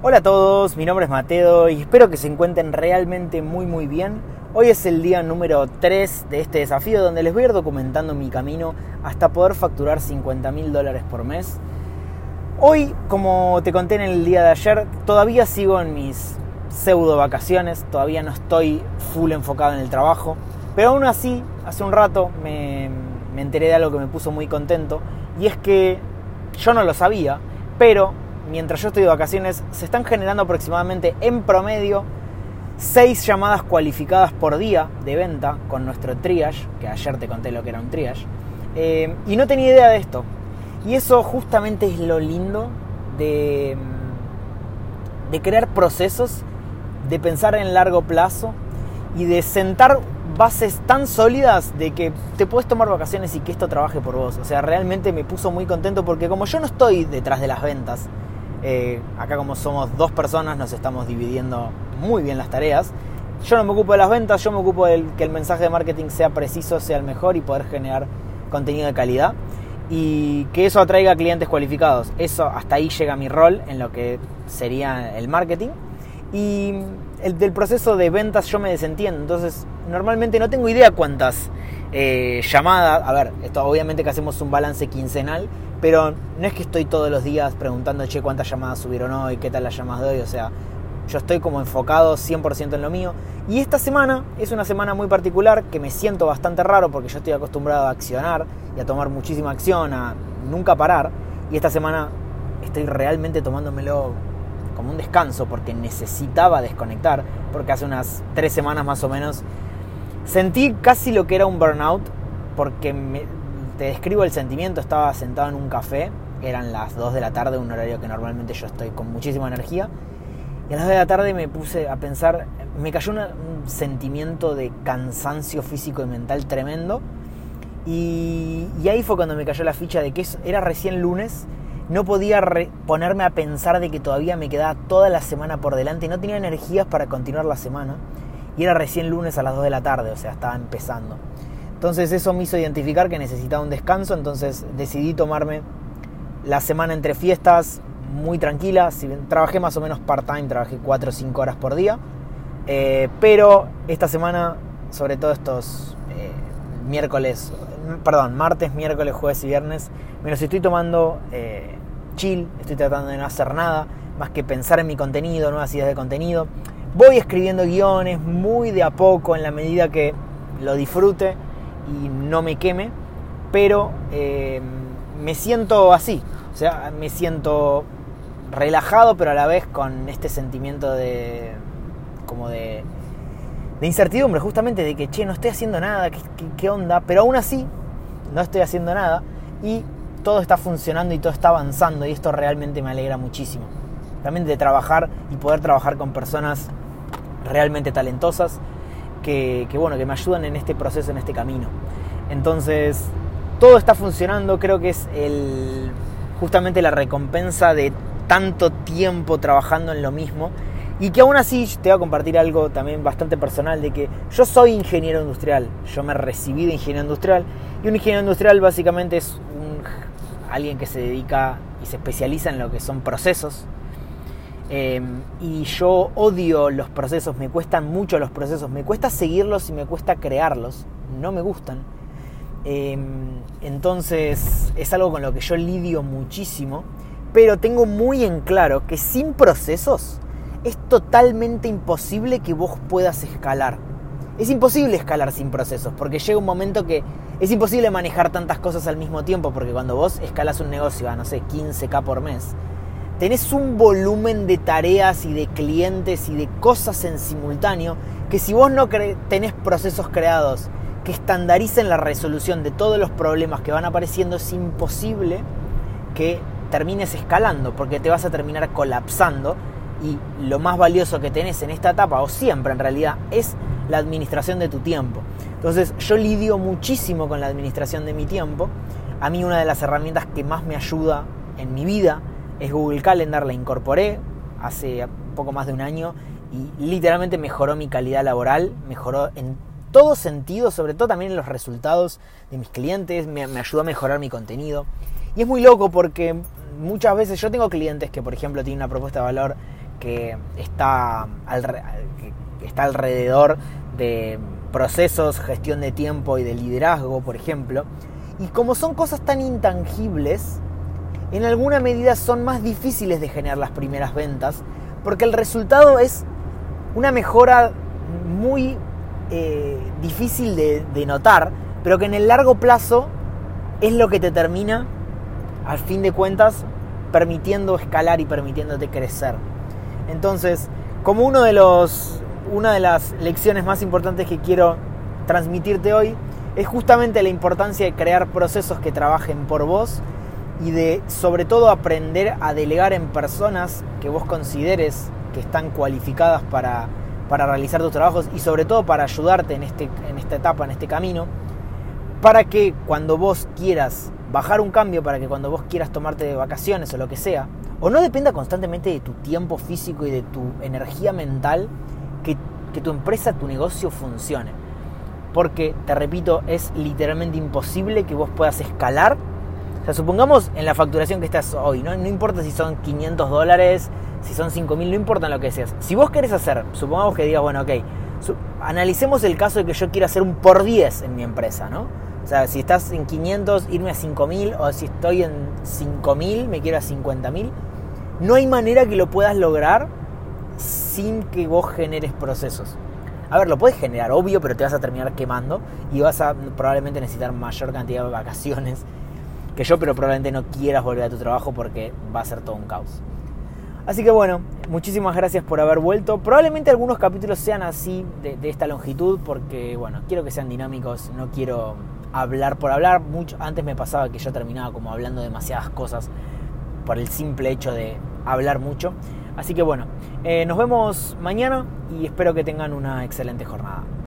Hola a todos, mi nombre es Mateo y espero que se encuentren realmente muy muy bien. Hoy es el día número 3 de este desafío donde les voy a ir documentando mi camino hasta poder facturar 50 mil dólares por mes. Hoy, como te conté en el día de ayer, todavía sigo en mis pseudo vacaciones, todavía no estoy full enfocado en el trabajo, pero aún así, hace un rato me, me enteré de algo que me puso muy contento y es que yo no lo sabía, pero mientras yo estoy de vacaciones, se están generando aproximadamente en promedio 6 llamadas cualificadas por día de venta con nuestro triage, que ayer te conté lo que era un triage, eh, y no tenía idea de esto. Y eso justamente es lo lindo de, de crear procesos, de pensar en largo plazo y de sentar bases tan sólidas de que te puedes tomar vacaciones y que esto trabaje por vos. O sea, realmente me puso muy contento porque como yo no estoy detrás de las ventas, eh, acá como somos dos personas nos estamos dividiendo muy bien las tareas. Yo no me ocupo de las ventas, yo me ocupo de que el mensaje de marketing sea preciso, sea el mejor y poder generar contenido de calidad y que eso atraiga clientes cualificados. Eso hasta ahí llega mi rol en lo que sería el marketing. Y el del proceso de ventas yo me desentiendo, entonces normalmente no tengo idea cuántas eh, llamadas, a ver, esto obviamente que hacemos un balance quincenal, pero no es que estoy todos los días preguntando, che, cuántas llamadas subieron hoy, qué tal las llamadas de hoy, o sea, yo estoy como enfocado 100% en lo mío. Y esta semana es una semana muy particular que me siento bastante raro porque yo estoy acostumbrado a accionar y a tomar muchísima acción, a nunca parar. Y esta semana estoy realmente tomándomelo como un descanso porque necesitaba desconectar, porque hace unas tres semanas más o menos sentí casi lo que era un burnout, porque te describo el sentimiento, estaba sentado en un café, eran las 2 de la tarde, un horario que normalmente yo estoy con muchísima energía, y a las 2 de la tarde me puse a pensar, me cayó un sentimiento de cansancio físico y mental tremendo, y, ahí fue cuando me cayó la ficha de que era recién lunes, no podía ponerme a pensar de que todavía me quedaba toda la semana por delante, no tenía energías para continuar la semana, era recién lunes a las 2 de la tarde, o sea, estaba empezando. Entonces eso me hizo identificar que necesitaba un descanso, entonces decidí tomarme la semana entre fiestas muy tranquila. Si trabajé más o menos part-time, trabajé 4 o 5 horas por día. Eh, pero esta semana, sobre todo estos eh, miércoles, perdón, martes, miércoles, jueves y viernes, me los estoy tomando eh, chill, estoy tratando de no hacer nada, más que pensar en mi contenido, nuevas ideas de contenido. Voy escribiendo guiones muy de a poco en la medida que lo disfrute y no me queme, pero eh, me siento así, o sea, me siento relajado, pero a la vez con este sentimiento de como de, de incertidumbre, justamente de que, che, no estoy haciendo nada, ¿qué, qué onda? Pero aún así, no estoy haciendo nada y todo está funcionando y todo está avanzando y esto realmente me alegra muchísimo. También de trabajar y poder trabajar con personas realmente talentosas que, bueno, que me ayudan en este proceso, en este camino. Entonces, todo está funcionando, creo que es el, justamente la recompensa de tanto tiempo trabajando en lo mismo y que aún así te voy a compartir algo también bastante personal de que yo soy ingeniero industrial, yo me recibí de ingeniero industrial y un ingeniero industrial básicamente es alguien que se dedica y se especializa en lo que son procesos, Em, y yo odio los procesos, me cuestan mucho los procesos, me cuesta seguirlos y me cuesta crearlos, no me gustan. Em, entonces es algo con lo que yo lidio muchísimo, pero tengo muy en claro que sin procesos es totalmente imposible que vos puedas escalar. Es imposible escalar sin procesos, porque llega un momento que es imposible manejar tantas cosas al mismo tiempo, porque cuando vos escalas un negocio a, no sé, 15k por mes, tenés un volumen de tareas y de clientes y de cosas en simultáneo que si vos no tenés procesos creados que estandaricen la resolución de todos los problemas que van apareciendo, es imposible que termines escalando porque te vas a terminar colapsando y lo más valioso que tenés en esta etapa, o siempre en realidad, es la administración de tu tiempo. Entonces yo lidio muchísimo con la administración de mi tiempo. A mí una de las herramientas que más me ayuda en mi vida es Google Calendar, la incorporé hace poco más de un año y literalmente mejoró mi calidad laboral, mejoró en todo sentido, sobre todo también en los resultados de mis clientes, me, ayudó a mejorar mi contenido. Y es muy loco porque muchas veces yo tengo clientes que, por ejemplo, tienen una propuesta de valor que está, que está alrededor de procesos, gestión de tiempo y de liderazgo, por ejemplo. Y como son cosas tan intangibles, en alguna medida son más difíciles de generar las primeras ventas, porque el resultado es una mejora muy eh, difícil de, de notar, pero que en el largo plazo es lo que te termina, al fin de cuentas, permitiendo escalar y permitiéndote crecer. Entonces, como uno de los, una de las lecciones más importantes que quiero transmitirte hoy es justamente la importancia de crear procesos que trabajen por vos y de sobre todo aprender a delegar en personas que vos consideres que están cualificadas para, para realizar tus trabajos y sobre todo para ayudarte en, este, en esta etapa, en este camino, para que cuando vos quieras bajar un cambio, para que cuando vos quieras tomarte de vacaciones o lo que sea, o no dependa constantemente de tu tiempo físico y de tu energía mental, que, que tu empresa, tu negocio funcione. Porque, te repito, es literalmente imposible que vos puedas escalar. Sea, supongamos en la facturación que estás hoy, ¿no? No importa si son 500 dólares, si son 5000, no importa lo que seas. Si vos querés hacer, supongamos que digas, bueno, ok, analicemos el caso de que yo quiera hacer un por 10 en mi empresa, ¿no? O sea, si estás en 500, irme a 5000, o si estoy en 5000, me quiero a 50000. No hay manera que lo puedas lograr sin que vos generes procesos. A ver, lo puedes generar, obvio, pero te vas a terminar quemando y vas a probablemente necesitar mayor cantidad de vacaciones que yo, pero probablemente no quieras volver a tu trabajo porque va a ser todo un caos. Así que bueno, muchísimas gracias por haber vuelto. Probablemente algunos capítulos sean así, de, esta longitud, porque bueno, quiero que sean dinámicos, no quiero hablar por hablar. Mucho, antes me pasaba que yo terminaba como hablando demasiadas cosas por el simple hecho de hablar mucho. Así que bueno, eh, nos vemos mañana y espero que tengan una excelente jornada.